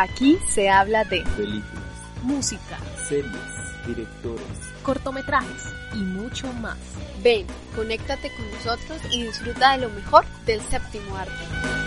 Aquí se habla de películas, música, series, directores, cortometrajes y mucho más. Ven, conéctate con nosotros y disfruta de lo mejor del séptimo arte.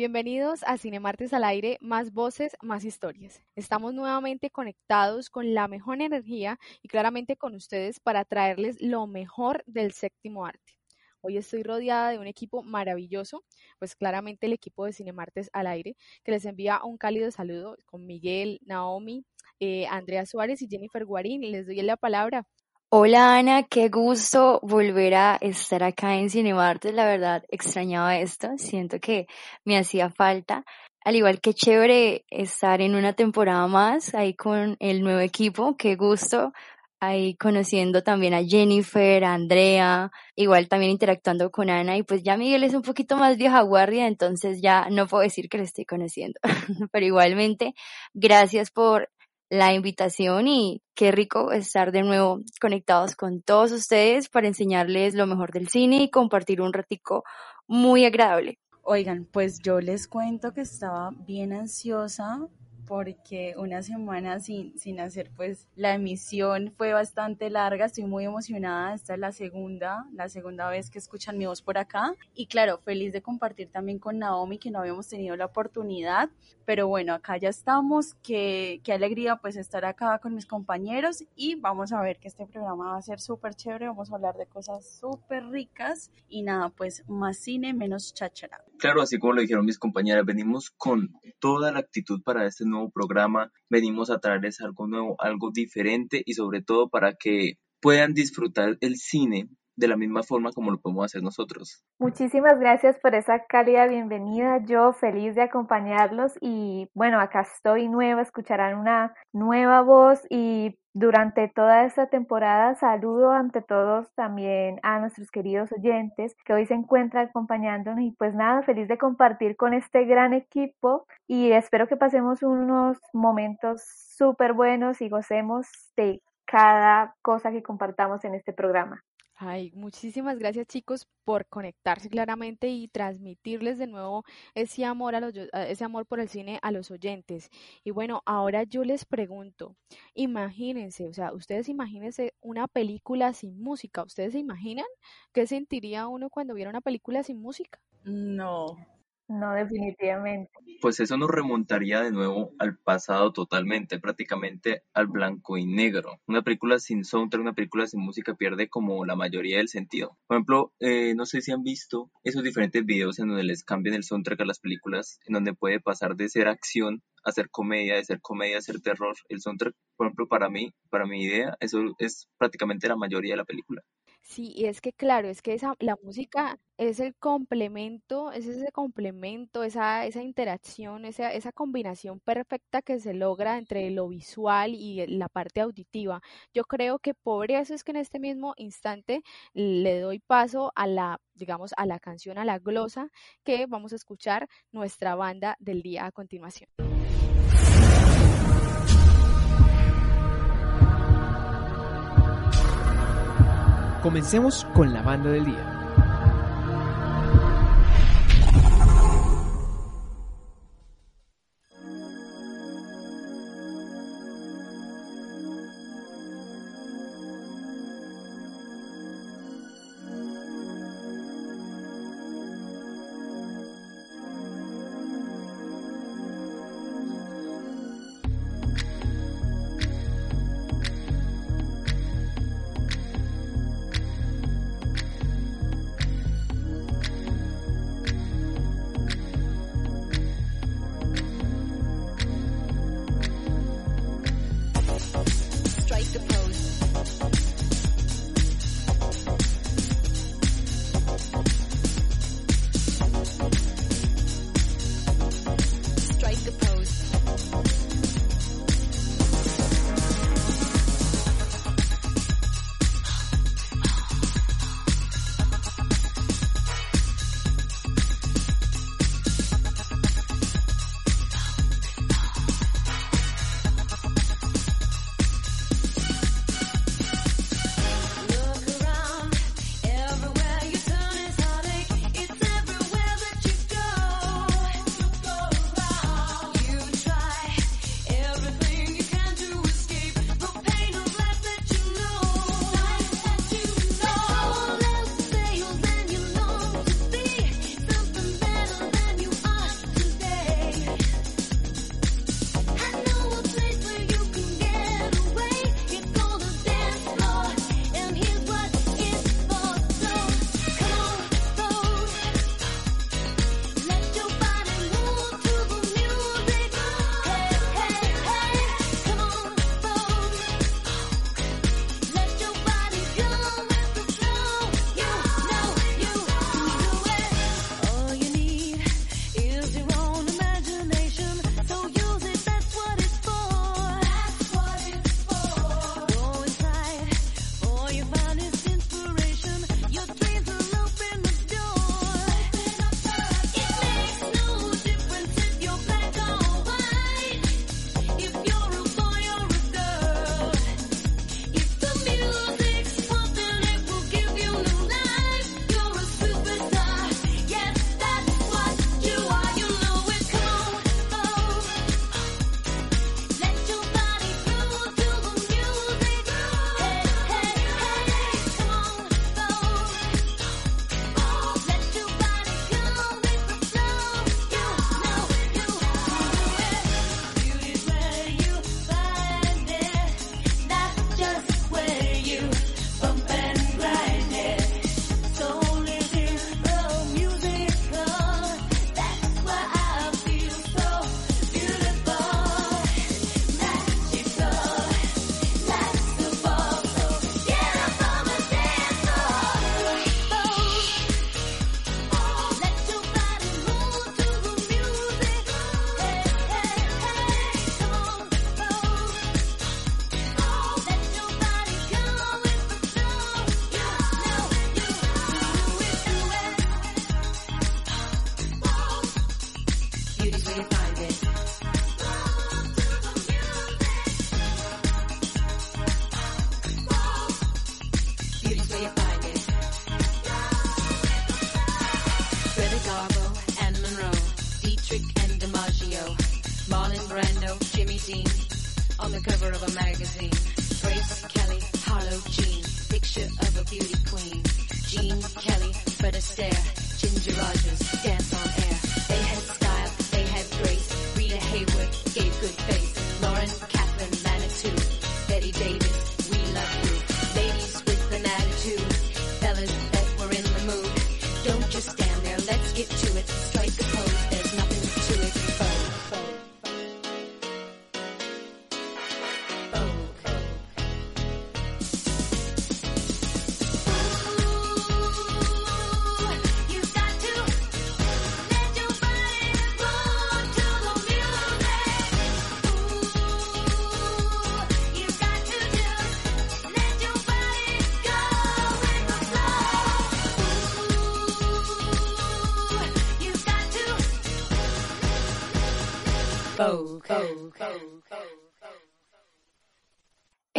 Bienvenidos a Cine Martes al aire, más voces, más historias. Estamos nuevamente conectados con la mejor energía y claramente con ustedes para traerles lo mejor del séptimo arte. Hoy estoy rodeada de un equipo maravilloso, pues claramente el equipo de Cine Martes al aire, que les envía un cálido saludo con Miguel, Naomi, eh, Andrea Suárez y Jennifer Guarín. Les doy la palabra. Hola Ana, qué gusto volver a estar acá en Cinemartes, la verdad extrañaba esto, siento que me hacía falta, al igual que chévere estar en una temporada más ahí con el nuevo equipo, qué gusto ahí conociendo también a Jennifer, a Andrea, igual también interactuando con Ana. Y pues ya Miguel es un poquito más vieja guardia, entonces ya no puedo decir que le estoy conociendo, pero igualmente gracias por la invitación y qué rico estar de nuevo conectados con todos ustedes para enseñarles lo mejor del cine y compartir un ratico muy agradable. Oigan, pues yo les cuento que estaba bien ansiosa porque una semana sin, sin hacer pues la emisión fue bastante larga, estoy muy emocionada, esta es la segunda, la segunda vez que escuchan mi voz por acá. Y claro, feliz de compartir también con Naomi que no habíamos tenido la oportunidad, pero bueno, acá ya estamos, qué, qué alegría pues estar acá con mis compañeros. Y vamos a ver que este programa va a ser súper chévere, vamos a hablar de cosas súper ricas. Y nada, pues más cine, menos cháchara. Claro, así como lo dijeron mis compañeras, venimos con toda la actitud para este nuevo programa, venimos a traerles algo nuevo, algo diferente y sobre todo para que puedan disfrutar el cine de la misma forma como lo podemos hacer nosotros. Muchísimas gracias por esa cálida bienvenida. Yo feliz de acompañarlos y bueno, acá estoy nueva, escucharán una nueva voz y durante toda esta temporada saludo ante todos también a nuestros queridos oyentes que hoy se encuentran acompañándonos y pues nada, feliz de compartir con este gran equipo y espero que pasemos unos momentos súper buenos y gocemos de cada cosa que compartamos en este programa. Ay, muchísimas gracias chicos por conectarse claramente y transmitirles de nuevo ese amor a los, ese amor por el cine a los oyentes. Y bueno, ahora yo les pregunto, imagínense, o sea, ustedes imagínense una película sin música. ¿Ustedes se imaginan qué sentiría uno cuando viera una película sin música? No, no, definitivamente. Pues eso nos remontaría de nuevo al pasado totalmente, prácticamente al blanco y negro. Una película sin soundtrack, una película sin música pierde como la mayoría del sentido. Por ejemplo, eh, no sé si han visto esos diferentes videos en donde les cambian el soundtrack a las películas, en donde puede pasar de ser acción a ser comedia, de ser comedia a ser terror. El soundtrack, por ejemplo, para mí, para mi idea, eso es prácticamente la mayoría de la película. Sí, y es que claro, es que esa, la música es el complemento, es ese complemento, esa, esa interacción, esa, esa combinación perfecta que se logra entre lo visual y la parte auditiva. Yo creo que por eso es que en este mismo instante le doy paso a la, digamos, a la canción, a la glosa que vamos a escuchar nuestra banda del día a continuación. Comencemos con la banda del día.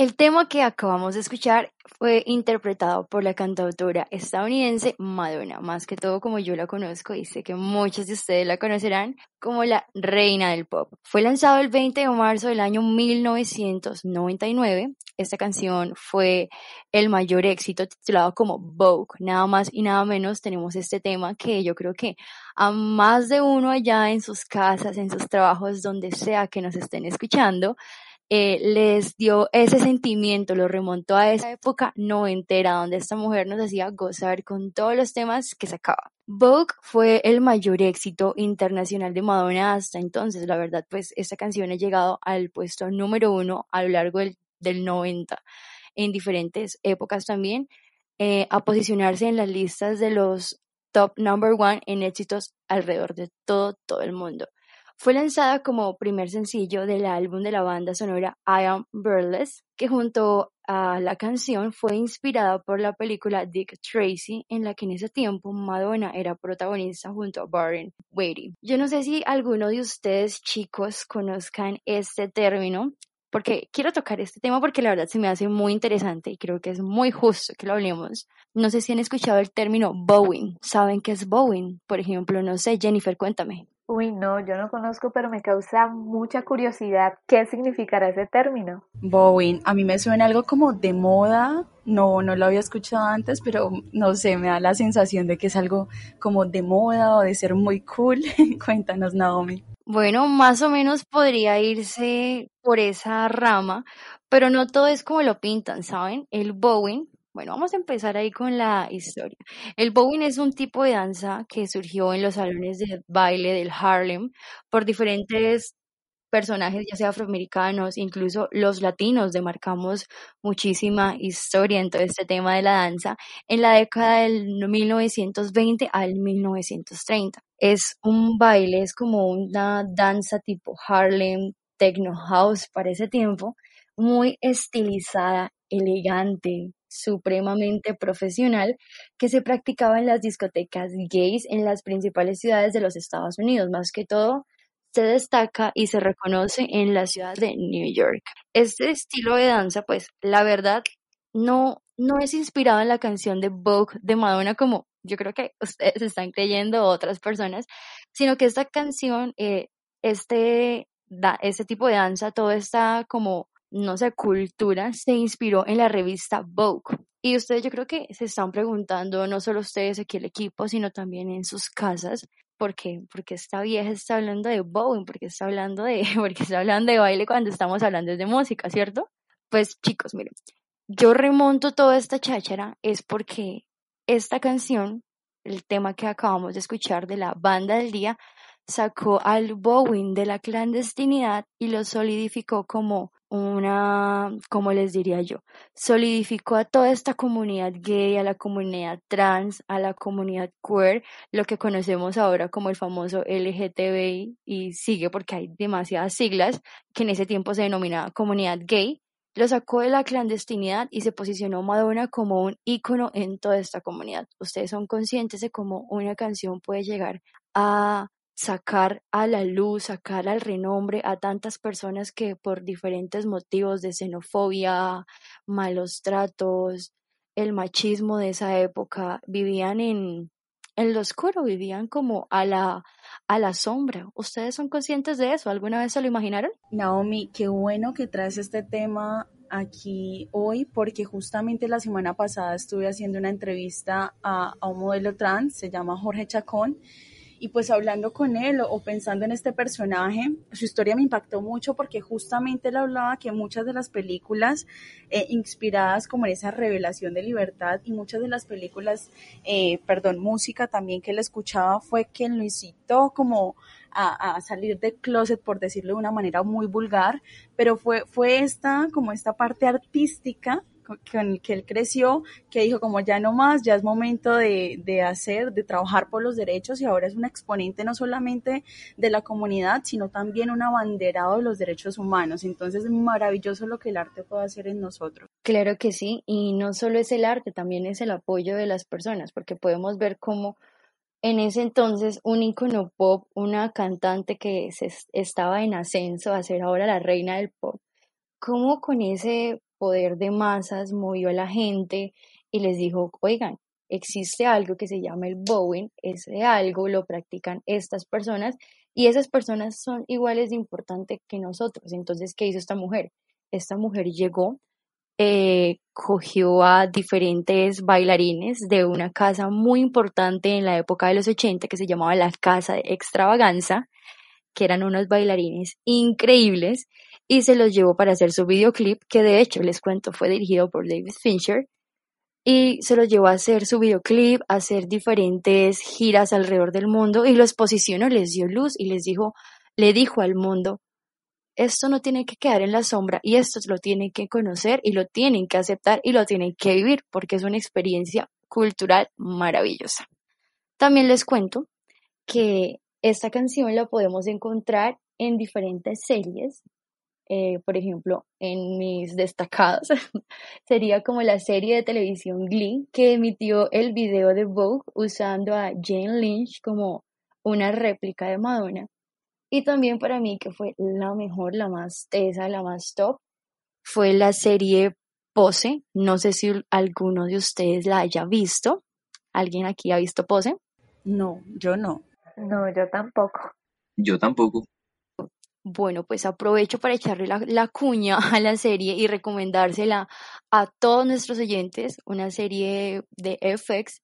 El tema que acabamos de escuchar fue interpretado por la cantautora estadounidense Madonna, más que todo como yo la conozco y sé que muchos de ustedes la conocerán como la reina del pop. Fue lanzado el 20 de marzo del año 1999. Esta canción fue el mayor éxito titulado como Vogue. Nada más y nada menos tenemos este tema que yo creo que a más de uno allá en sus casas, en sus trabajos, donde sea que nos estén escuchando, eh, les dio ese sentimiento, lo remontó a esa época noventera donde esta mujer nos hacía gozar con todos los temas que sacaba. Vogue fue el mayor éxito internacional de Madonna hasta entonces. La verdad, pues esta canción ha llegado al puesto número uno a lo largo del, del 90 en diferentes épocas también, eh, a posicionarse en las listas de los top number one en éxitos alrededor de todo, todo el mundo. Fue lanzada como primer sencillo del álbum de la banda sonora I Am Burlesque, que junto a la canción fue inspirada por la película Dick Tracy, en la que en ese tiempo Madonna era protagonista junto a Baron Waiting. Yo no sé si alguno de ustedes chicos conozcan este término, porque quiero tocar este tema porque la verdad se me hace muy interesante y creo que es muy justo que lo hablemos. No sé si han escuchado el término bowing. ¿Saben qué es bowing? Por ejemplo, no sé, Jennifer, cuéntame. Uy, no, yo no conozco, pero me causa mucha curiosidad. ¿Qué significará ese término? Bowen, a mí me suena algo como de moda, no, no lo había escuchado antes, pero no sé, me da la sensación de que es algo como de moda o de ser muy cool. Cuéntanos, Naomi. Bueno, más o menos podría irse por esa rama, pero no todo es como lo pintan, ¿saben? El bowing, bueno, vamos a empezar ahí con la historia. El bowing es un tipo de danza que surgió en los salones de baile del Harlem por diferentes personajes, ya sea afroamericanos, incluso los latinos, demarcamos muchísima historia en todo este tema de la danza en la década del 1920 al 1930. Es un baile, es como una danza tipo Harlem, techno house para ese tiempo, muy estilizada, elegante, supremamente profesional que se practicaba en las discotecas gays en las principales ciudades de los Estados Unidos, más que todo se destaca y se reconoce en la ciudad de New York. Este estilo de danza, pues la verdad, no, no es inspirado en la canción de Vogue de Madonna como yo creo que ustedes están creyendo otras personas, sino que esta canción, eh, este, da, este tipo de danza, toda esta como no sé, cultura se inspiró en la revista Vogue. Y ustedes yo creo que se están preguntando, no solo ustedes aquí el equipo, sino también en sus casas, ¿por qué? Porque esta vieja está hablando de Bowen, porque está hablando de, porque está hablando de baile cuando estamos hablando de música, ¿cierto? Pues chicos, miren, yo remonto toda esta cháchara es porque esta canción, el tema que acabamos de escuchar de la banda del día, sacó al Bowen de la clandestinidad y lo solidificó como una, como les diría yo, solidificó a toda esta comunidad gay, a la comunidad trans, a la comunidad queer, lo que conocemos ahora como el famoso LGTBI y sigue porque hay demasiadas siglas que en ese tiempo se denominaba comunidad gay, lo sacó de la clandestinidad y se posicionó Madonna como un ícono en toda esta comunidad. Ustedes son conscientes de cómo una canción puede llegar a sacar a la luz, sacar al renombre a tantas personas que por diferentes motivos de xenofobia, malos tratos, el machismo de esa época, vivían en, en lo oscuro, vivían como a la, a la sombra. ¿Ustedes son conscientes de eso? ¿Alguna vez se lo imaginaron? Naomi, qué bueno que traes este tema aquí hoy porque justamente la semana pasada estuve haciendo una entrevista a, a un modelo trans, se llama Jorge Chacón, y pues hablando con él o pensando en este personaje, su historia me impactó mucho porque justamente él hablaba que muchas de las películas eh, inspiradas como en esa revelación de libertad y muchas de las películas, eh, perdón, música también que él escuchaba fue quien lo incitó como a, a, salir del closet, por decirlo de una manera muy vulgar, pero fue, fue esta, como esta parte artística con el que él creció, que dijo como ya no más, ya es momento de, de, hacer, de trabajar por los derechos y ahora es un exponente no solamente de la comunidad, sino también un abanderado de los derechos humanos. Entonces es maravilloso lo que el arte puede hacer en nosotros. Claro que sí, y no solo es el arte, también es el apoyo de las personas, porque podemos ver cómo en ese entonces un icono pop, una cantante que se estaba en ascenso a ser ahora la reina del pop, cómo con ese poder de masas movió a la gente y les dijo, oigan, existe algo que se llama el Bowen, ese algo lo practican estas personas y esas personas son iguales de importantes que nosotros. Entonces, ¿qué hizo esta mujer? Esta mujer llegó, eh, cogió a diferentes bailarines de una casa muy importante en la época de los 80 que se llamaba la Casa de Extravaganza, que eran unos bailarines increíbles y se los llevó para hacer su videoclip, que de hecho les cuento fue dirigido por David Fincher, y se los llevó a hacer su videoclip, a hacer diferentes giras alrededor del mundo y los posicionó, les dio luz y les dijo, le dijo al mundo, esto no tiene que quedar en la sombra y esto lo tienen que conocer y lo tienen que aceptar y lo tienen que vivir porque es una experiencia cultural maravillosa. También les cuento que esta canción la podemos encontrar en diferentes series eh, por ejemplo, en mis destacados, sería como la serie de televisión Glee, que emitió el video de Vogue usando a Jane Lynch como una réplica de Madonna. Y también para mí, que fue la mejor, la más tesa, la más top, fue la serie Pose. No sé si alguno de ustedes la haya visto. ¿Alguien aquí ha visto Pose? No, yo no. No, yo tampoco. Yo tampoco. Bueno, pues aprovecho para echarle la, cuña a la serie y recomendársela a todos nuestros oyentes, una serie de FX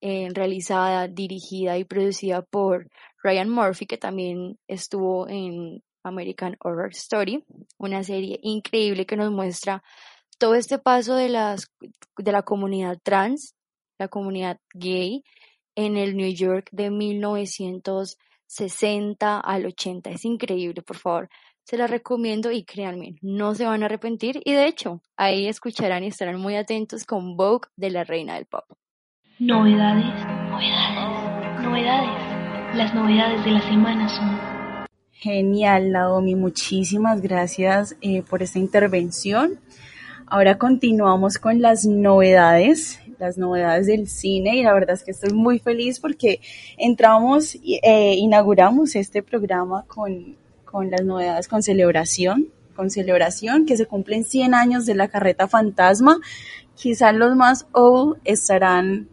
eh, realizada, dirigida y producida por Ryan Murphy, que también estuvo en American Horror Story, una serie increíble que nos muestra todo este paso de, las, de la comunidad trans, la comunidad gay, en el New York de 1900 60 al 80. Es increíble, por favor. Se la recomiendo y créanme, no se van a arrepentir y de hecho, ahí escucharán y estarán muy atentos con Vogue de la Reina del Pop. Novedades, novedades, novedades. Las novedades de la semana son... Genial, Naomi, muchísimas gracias eh, por esta intervención. Ahora continuamos con las novedades las novedades del cine y la verdad es que estoy muy feliz porque entramos, eh, inauguramos este programa con, con las novedades con celebración, con celebración que se cumplen 100 años de la carreta fantasma. Quizás los más old estarán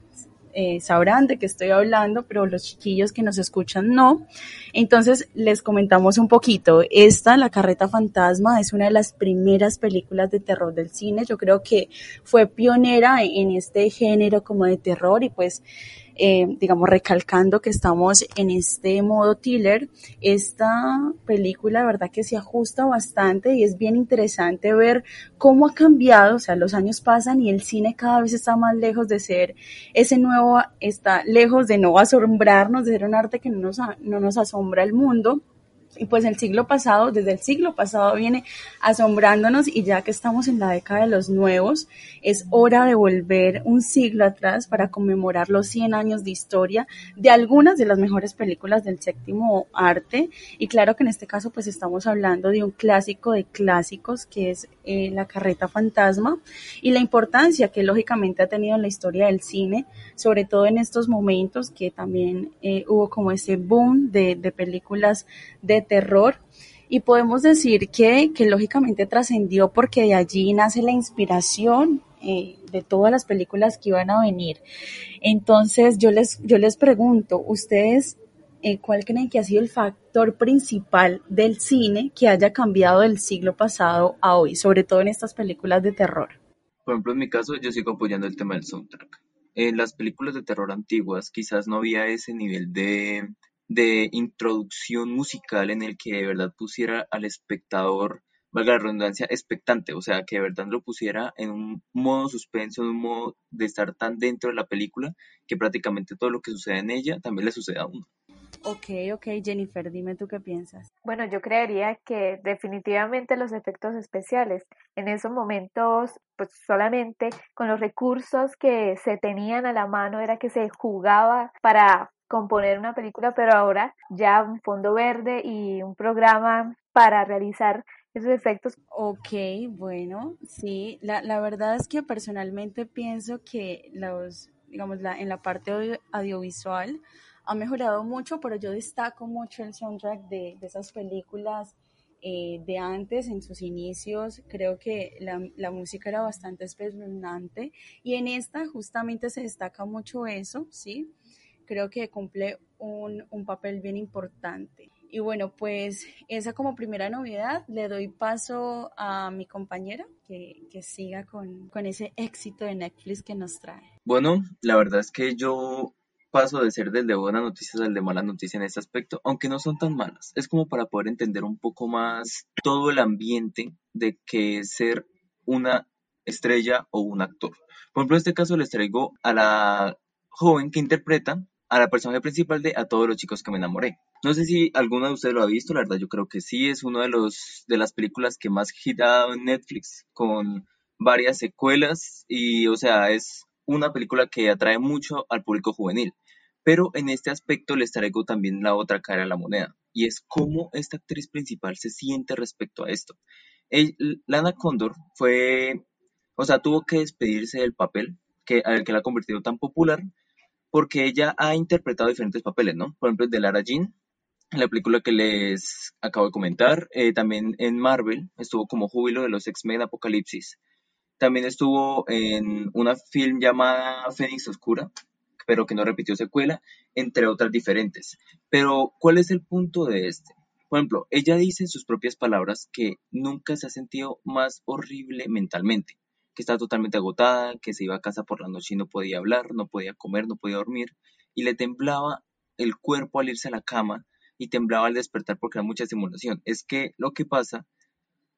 eh, sabrán de qué estoy hablando, pero los chiquillos que nos escuchan no. Entonces les comentamos un poquito. Esta, La Carreta Fantasma, es una de las primeras películas de terror del cine. Yo creo que fue pionera en este género como de terror y pues eh, digamos, recalcando que estamos en este modo thriller, esta película, la verdad que se ajusta bastante y es bien interesante ver cómo ha cambiado, o sea, los años pasan y el cine cada vez está más lejos de ser ese nuevo, está lejos de no asombrarnos, de ser un arte que no nos, no nos asombra el mundo y pues el siglo pasado, desde el siglo pasado viene asombrándonos y ya que estamos en la década de los nuevos, es hora de volver un siglo atrás para conmemorar los 100 años de historia de algunas de las mejores películas del séptimo arte. Y claro que en este caso pues estamos hablando de un clásico de clásicos que es eh, La carreta fantasma y la importancia que lógicamente ha tenido en la historia del cine, sobre todo en estos momentos que también eh, hubo como ese boom de, de películas de terror y podemos decir que, que lógicamente trascendió porque de allí nace la inspiración eh, de todas las películas que iban a venir. Entonces yo les, yo les pregunto, ¿ustedes eh, cuál creen que ha sido el factor principal del cine que haya cambiado del siglo pasado a hoy, sobre todo en estas películas de terror? Por ejemplo, en mi caso, yo sigo apoyando el tema del soundtrack. En las películas de terror antiguas quizás no había ese nivel de, de introducción musical en el que de verdad pusiera al espectador valga la redundancia, expectante, o sea, que de verdad lo pusiera en un modo suspenso, en un modo de estar tan dentro de la película que prácticamente todo lo que sucede en ella también le sucede a uno. Ok, ok, Jennifer, dime tú qué piensas. Bueno, yo creería que definitivamente los efectos especiales en esos momentos, pues solamente con los recursos que se tenían a la mano era que se jugaba para componer una película, pero ahora ya un fondo verde y un programa para realizar esos efectos. Ok, bueno, sí, la, la verdad es que personalmente pienso que los, digamos, la, en la parte audiovisual ha mejorado mucho, pero yo destaco mucho el soundtrack de, de esas películas eh, de antes, en sus inicios, creo que la, la, música era bastante espeluznante y en esta justamente se destaca mucho eso, ¿sí? Creo que cumple un, un papel bien importante. Y bueno, pues esa como primera novedad, le doy paso a mi compañera que, que siga con, con, ese éxito de Netflix que nos trae. Bueno, la verdad es que yo paso de ser del de buenas noticias al de malas noticias en este aspecto, aunque no son tan malas. Es como para poder entender un poco más todo el ambiente de que es ser una estrella o un actor. Por ejemplo, en este caso les traigo a la joven que interpreta a la personaje principal de A todos los chicos que me enamoré. No sé si alguno de ustedes lo ha visto, la verdad yo creo que sí, es una de, de las películas que más hit en Netflix, con varias secuelas y, o sea, es una película que atrae mucho al público juvenil. Pero en este aspecto les traigo también la otra cara de la moneda, y es cómo esta actriz principal se siente respecto a esto. Lana Condor fue, o sea, tuvo que despedirse del papel que, al que la ha convertido tan popular, porque ella ha interpretado diferentes papeles, ¿no? Por ejemplo, de Lara Jean, la película que les acabo de comentar. Eh, también en Marvel estuvo como júbilo de los X-Men Apocalipsis. También estuvo en una film llamada Fénix Oscura, pero que no repitió secuela, entre otras diferentes. Pero, ¿cuál es el punto de este? Por ejemplo, ella dice en sus propias palabras que nunca se ha sentido más horrible mentalmente, que está totalmente agotada, que se iba a casa por la noche y no podía hablar, no podía comer, no podía dormir, y le temblaba el cuerpo al irse a la cama y temblaba al despertar porque era mucha simulación. Es que lo que pasa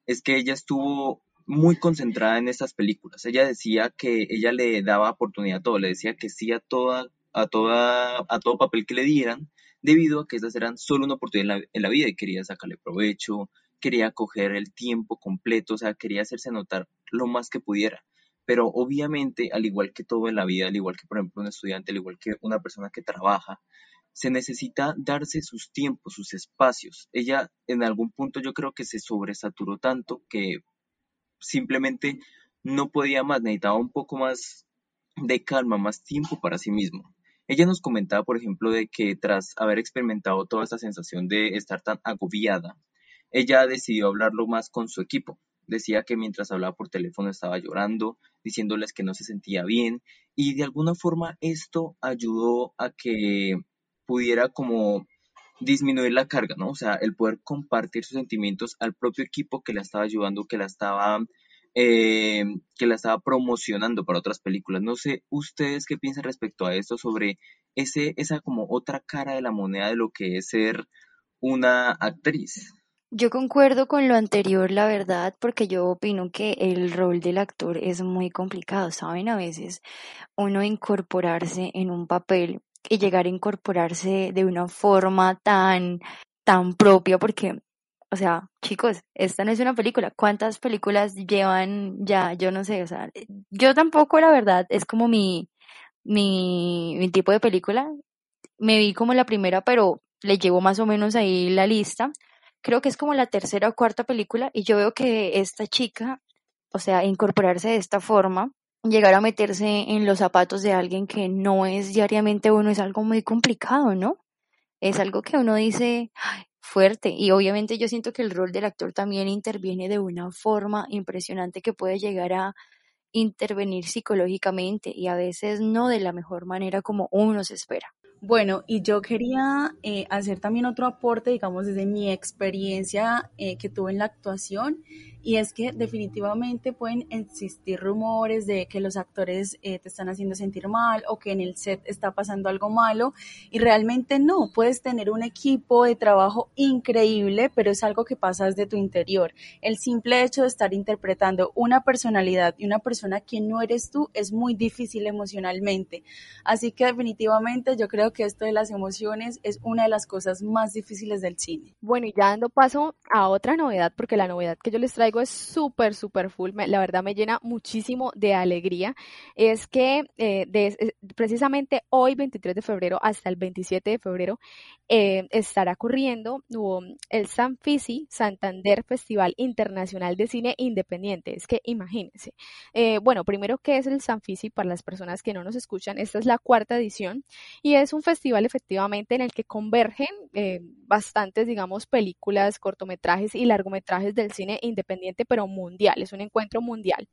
es que ella estuvo muy concentrada en estas películas. Ella decía que ella le daba oportunidad a todo, le decía que sí a toda, a toda, a todo papel que le dieran, debido a que esas eran solo una oportunidad en la, en la vida y quería sacarle provecho, quería coger el tiempo completo, o sea, quería hacerse notar lo más que pudiera. Pero obviamente, al igual que todo en la vida, al igual que por ejemplo un estudiante, al igual que una persona que trabaja, se necesita darse sus tiempos, sus espacios. Ella en algún punto yo creo que se sobresaturó tanto que simplemente no podía más, necesitaba un poco más de calma, más tiempo para sí mismo. Ella nos comentaba, por ejemplo, de que tras haber experimentado toda esta sensación de estar tan agobiada, ella decidió hablarlo más con su equipo. Decía que mientras hablaba por teléfono estaba llorando, diciéndoles que no se sentía bien y de alguna forma esto ayudó a que pudiera como disminuir la carga, ¿no? O sea, el poder compartir sus sentimientos al propio equipo que la estaba ayudando, que la estaba, eh, que la estaba promocionando para otras películas. No sé, ustedes qué piensan respecto a esto, sobre ese, esa como otra cara de la moneda de lo que es ser una actriz. Yo concuerdo con lo anterior, la verdad, porque yo opino que el rol del actor es muy complicado, ¿saben? A veces uno incorporarse en un papel y llegar a incorporarse de una forma tan, tan propia, porque, o sea, chicos, esta no es una película. ¿Cuántas películas llevan ya? Yo no sé, o sea, yo tampoco, la verdad, es como mi, mi, mi tipo de película. Me vi como la primera, pero le llevo más o menos ahí la lista. Creo que es como la tercera o cuarta película y yo veo que esta chica, o sea, incorporarse de esta forma, llegar a meterse en los zapatos de alguien que no es diariamente uno es algo muy complicado, ¿no? Es algo que uno dice fuerte y obviamente yo siento que el rol del actor también interviene de una forma impresionante que puede llegar a intervenir psicológicamente y a veces no de la mejor manera como uno se espera. Bueno, y yo quería eh, hacer también otro aporte, digamos, desde mi experiencia eh, que tuve en la actuación y es que definitivamente pueden existir rumores de que los actores eh, te están haciendo sentir mal o que en el set está pasando algo malo y realmente no, puedes tener un equipo de trabajo increíble, pero es algo que pasa desde tu interior. El simple hecho de estar interpretando una personalidad y una persona que no eres tú es muy difícil emocionalmente. Así que definitivamente yo creo que esto de las emociones es una de las cosas más difíciles del cine. Bueno, y ya dando paso a otra novedad, porque la novedad que yo les traigo es súper, súper full, la verdad me llena muchísimo de alegría, es que eh, eh, precisamente hoy, 23 de febrero, hasta el 27 de febrero, eh, estará corriendo el Sanfisi Santander Festival Internacional de Cine Independiente. Es que imagínense. bueno, primero, ¿qué es el Sanfisi para las personas que no nos escuchan? Esta es la cuarta edición y es un festival efectivamente en el que convergen bastantes, digamos, películas, cortometrajes y largometrajes del cine independiente pero mundial, es un encuentro mundial.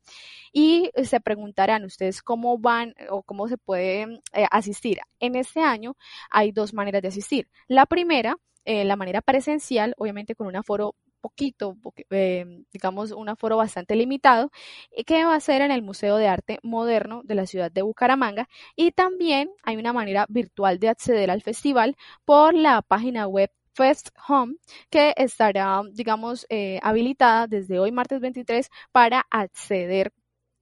Y eh, se preguntarán ustedes cómo van o cómo se puede eh, asistir. En este año hay dos maneras de asistir. La primera, eh, la manera presencial, obviamente con un aforo poquito, digamos, un aforo bastante limitado, que va a ser en el Museo de Arte Moderno de la ciudad de Bucaramanga. Y también hay una manera virtual de acceder al festival por la página web Fest Home, que estará, digamos, eh, habilitada desde hoy, martes 23, para acceder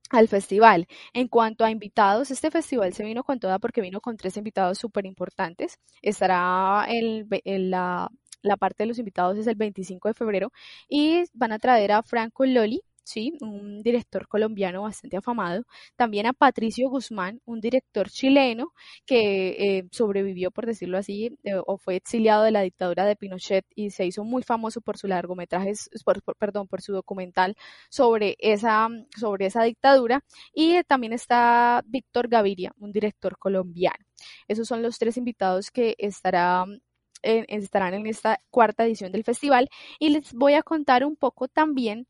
al festival. En cuanto a invitados, este festival se vino con toda porque vino con tres invitados súper importantes. Estará en, la, la parte de los invitados es el 25 de febrero y van a traer a Franco Loli, ¿sí? un director colombiano bastante afamado, también a Patricio Guzmán, un director chileno que eh, sobrevivió, por decirlo así, eh, o fue exiliado de la dictadura de Pinochet y se hizo muy famoso por su largometraje, perdón, por su documental sobre esa, sobre esa dictadura, y también está Víctor Gaviria, un director colombiano. Esos son los tres invitados que estará estarán en esta cuarta edición del festival y les voy a contar un poco también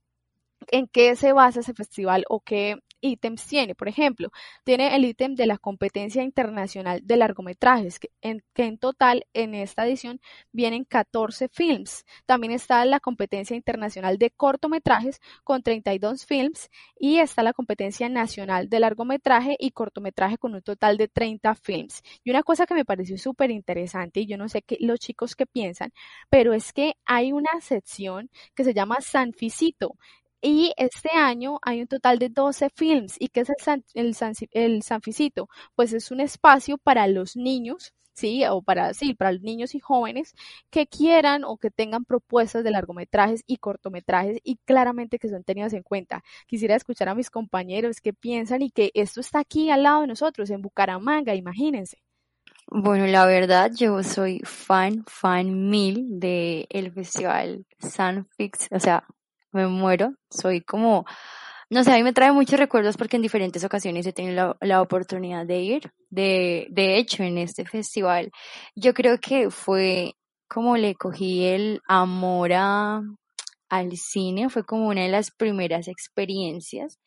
en qué se basa ese festival o qué ítems tiene. Por ejemplo, tiene el ítem de la competencia internacional de largometrajes, que en, que en total en esta edición vienen 14 films. También está la competencia internacional de cortometrajes con 32 films y está la competencia nacional de largometraje y cortometraje con un total de 30 films. Y una cosa que me pareció súper interesante, y yo no sé qué los chicos qué piensan, pero es que hay una sección que se llama Sanficito. Y este año hay un total de 12 films. ¿Y qué es el, el, el Sanficito? Pues es un espacio para los niños, ¿sí? O para, sí, para los niños y jóvenes que quieran o que tengan propuestas de largometrajes y cortometrajes y claramente que son tenidas en cuenta. Quisiera escuchar a mis compañeros qué piensan y que esto está aquí al lado de nosotros, en Bucaramanga, imagínense. Bueno, la verdad, yo soy fan, fan mil del el festival Sanfix, o sea, me muero, soy como, no sé, a mí me trae muchos recuerdos porque en diferentes ocasiones he tenido la, oportunidad de ir. De, de hecho, en este festival, yo creo que fue como le cogí el amor a, al cine, fue como una de las primeras experiencias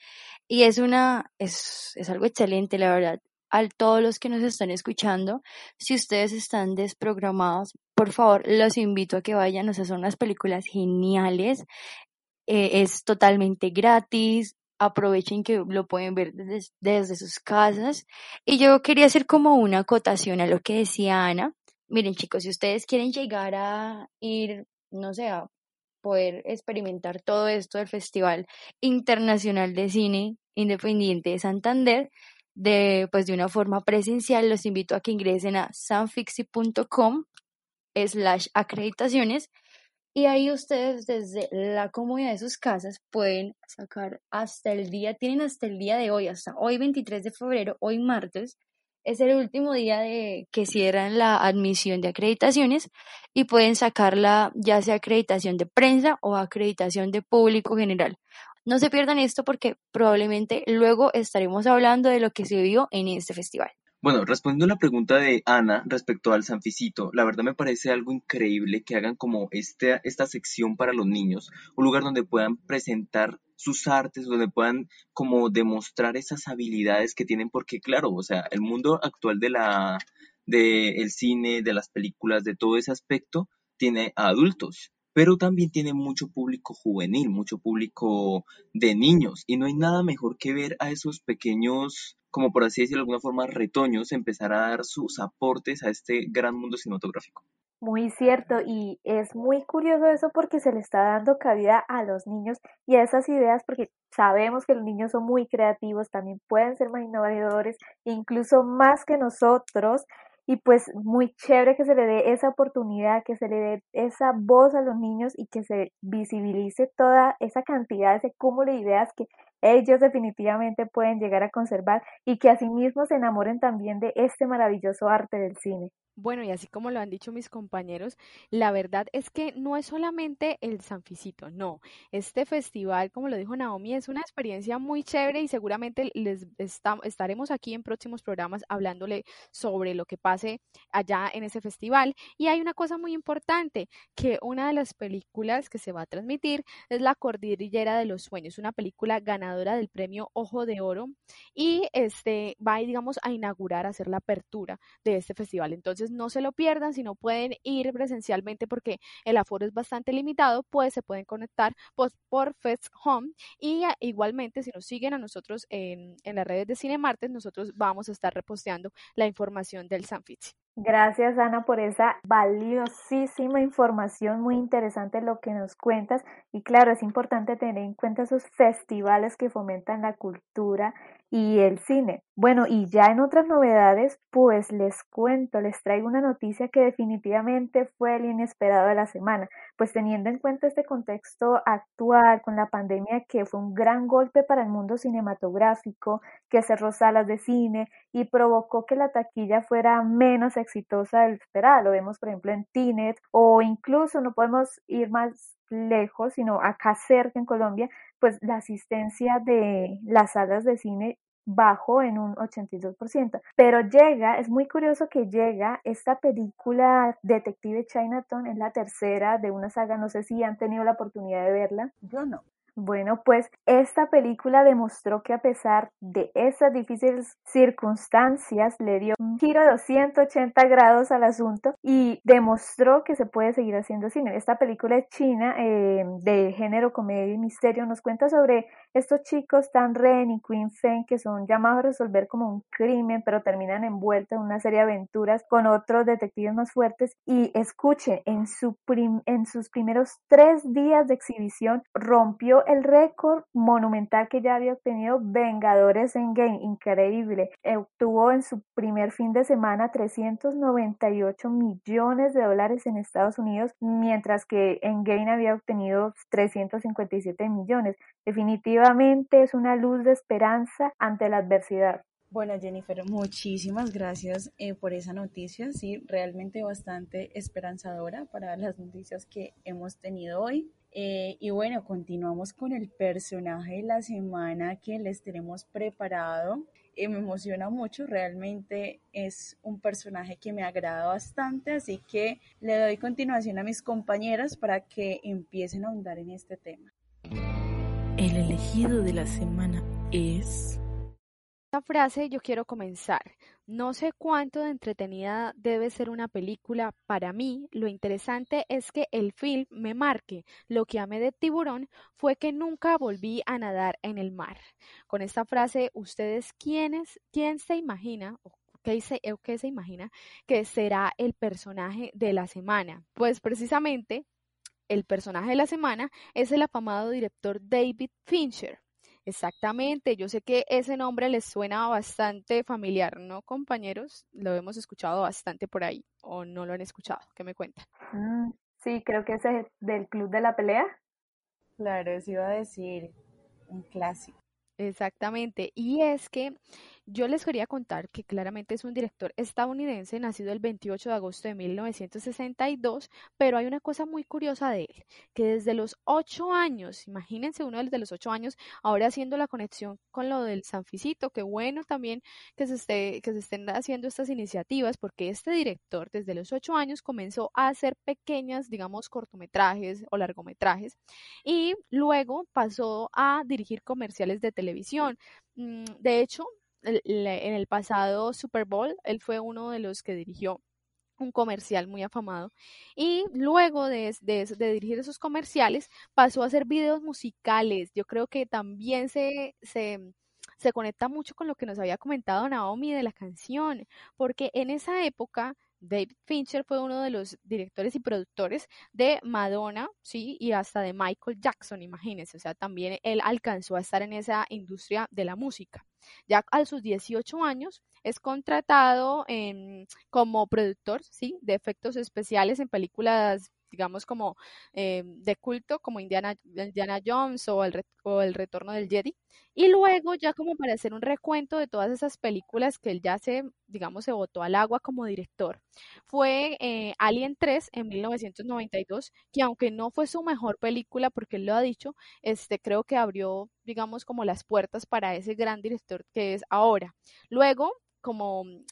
y es una, es, es algo excelente, la verdad. A todos los que nos están escuchando, si ustedes están desprogramados, por favor, los invito a que vayan, o sea, son unas películas geniales, eh, es totalmente gratis, aprovechen que lo pueden ver desde, sus casas. Y yo quería hacer como una acotación a lo que decía Ana. Miren chicos, si ustedes quieren llegar a ir, no sé, a poder experimentar todo esto del Festival Internacional de Cine Independiente de Santander, de, pues de una forma presencial, los invito a que ingresen a sanfixi.com slash acreditaciones y ahí ustedes desde la comodidad de sus casas pueden sacar hasta el día, tienen hasta el día de hoy, hasta hoy 23 de febrero, hoy martes, es el último día de que cierran la admisión de acreditaciones y pueden sacarla ya sea acreditación de prensa o acreditación de público general. No se pierdan esto porque probablemente luego estaremos hablando de lo que se vio en este festival. Bueno, respondiendo a la pregunta de Ana respecto al Sanficito, la verdad me parece algo increíble que hagan como este, esta sección para los niños, un lugar donde puedan presentar sus artes, donde puedan como demostrar esas habilidades que tienen, porque claro, o sea, el mundo actual de la del cine, de las películas, de todo ese aspecto, tiene a adultos, pero también tiene mucho público juvenil, mucho público de niños, y no hay nada mejor que ver a esos pequeños, como por así decirlo de alguna forma, retoños, empezar a dar sus aportes a este gran mundo cinematográfico. Muy cierto, y es muy curioso eso porque se le está dando cabida a los niños y a esas ideas porque sabemos que los niños son muy creativos, también pueden ser más innovadores, incluso más que nosotros, y pues muy chévere que se le dé esa oportunidad, que se le dé esa voz a los niños y que se visibilice toda esa cantidad, ese cúmulo de ideas que ellos definitivamente pueden llegar a conservar y que asimismo se enamoren también de este maravilloso arte del cine. Bueno, y así como lo han dicho mis compañeros, la verdad es que no es solamente el Sanficito, no. Este festival, como lo dijo Naomi, es una experiencia muy chévere y seguramente les estaremos aquí en próximos programas hablándole sobre lo que pase allá en ese festival. Y hay una cosa muy importante, que una de las películas que se va a transmitir es La Cordillera de los Sueños, una película ganadora del premio Ojo de Oro y este va, digamos, a inaugurar, a hacer la apertura de este festival. Entonces, no se lo pierdan, si no pueden ir presencialmente porque el aforo es bastante limitado, pues se pueden conectar pues, por Fest Home y igualmente si nos siguen a nosotros en, en las redes de Cine Martes, nosotros vamos a estar reposteando la información del Sanfitsi. Gracias Ana por esa valiosísima información, muy interesante lo que nos cuentas y claro, es importante tener en cuenta esos festivales que fomentan la cultura y el cine. Bueno, y ya en otras novedades, pues les cuento, les traigo una noticia que definitivamente fue el inesperado de la semana, pues teniendo en cuenta este contexto actual con la pandemia que fue un gran golpe para el mundo cinematográfico, que cerró salas de cine y provocó que la taquilla fuera menos exitosa del esperado. Lo vemos, por ejemplo, en Tinet o incluso no podemos ir más lejos, sino acá cerca en Colombia, pues la asistencia de las salas de cine bajó en un 82%. Pero llega, es muy curioso que llega esta película Detective Chinatown, es la tercera de una saga, no sé si han tenido la oportunidad de verla. Yo no. Bueno, pues esta película demostró que a pesar de esas difíciles circunstancias le dio un giro de 180 grados al asunto y demostró que se puede seguir haciendo cine. Esta película china eh, de género comedia y misterio nos cuenta sobre estos chicos Tan Ren y Queen Feng que son llamados a resolver como un crimen pero terminan envueltos en una serie de aventuras con otros detectives más fuertes y escuchen, en, su en sus primeros tres días de exhibición rompió el récord monumental que ya había obtenido Vengadores en Game, increíble. Obtuvo en su primer fin de semana 398 millones de dólares en Estados Unidos, mientras que en Game había obtenido 357 millones. Definitivamente es una luz de esperanza ante la adversidad. Bueno, Jennifer, muchísimas gracias eh, por esa noticia, sí, realmente bastante esperanzadora para las noticias que hemos tenido hoy. Eh, y bueno, continuamos con el personaje de la semana que les tenemos preparado. Eh, me emociona mucho, realmente es un personaje que me agrada bastante, así que le doy continuación a mis compañeras para que empiecen a ahondar en este tema. El elegido de la semana es... Esta frase yo quiero comenzar. No sé cuánto de entretenida debe ser una película. Para mí, lo interesante es que el film me marque. Lo que amé de Tiburón fue que nunca volví a nadar en el mar. Con esta frase, ustedes quiénes, quién se imagina o qué qué se imagina que será el personaje de la semana. Pues precisamente el personaje de la semana es el afamado director David Fincher. Exactamente, yo sé que ese nombre les suena bastante familiar, ¿no, compañeros? Lo hemos escuchado bastante por ahí, o no lo han escuchado, ¿qué me cuentan? Mm, sí, creo que ese es del Club de la Pelea. Claro, eso iba a decir un clásico. Exactamente, y es que yo les quería contar que claramente es un director estadounidense, nacido el 28 de agosto de 1962, pero hay una cosa muy curiosa de él, que desde los ocho años, imagínense uno desde los ocho años, ahora haciendo la conexión con lo del Sanficito, qué bueno también que se, esté, que se estén haciendo estas iniciativas, porque este director desde los ocho años comenzó a hacer pequeñas, digamos, cortometrajes o largometrajes, y luego pasó a dirigir comerciales de televisión. Mm, de hecho, en el pasado Super Bowl, él fue uno de los que dirigió un comercial muy afamado. Y luego de, de, dirigir esos comerciales, pasó a hacer videos musicales. Yo creo que también se, se, se conecta mucho con lo que nos había comentado Naomi de la canción, porque en esa época David Fincher fue uno de los directores y productores de Madonna, sí, y hasta de Michael Jackson, imagínense, o sea, también él alcanzó a estar en esa industria de la música. Ya a sus 18 años es contratado como productor, sí, de efectos especiales en películas digamos, como eh, de culto, como Indiana, Indiana Jones o el, o el Retorno del Jedi. Y luego, ya como para hacer un recuento de todas esas películas que él ya se, digamos, se botó al agua como director, fue eh, Alien 3 en 1992, que aunque no fue su mejor película, porque él lo ha dicho, este, creo que abrió, digamos, como las puertas para ese gran director que es ahora. Luego, como mm,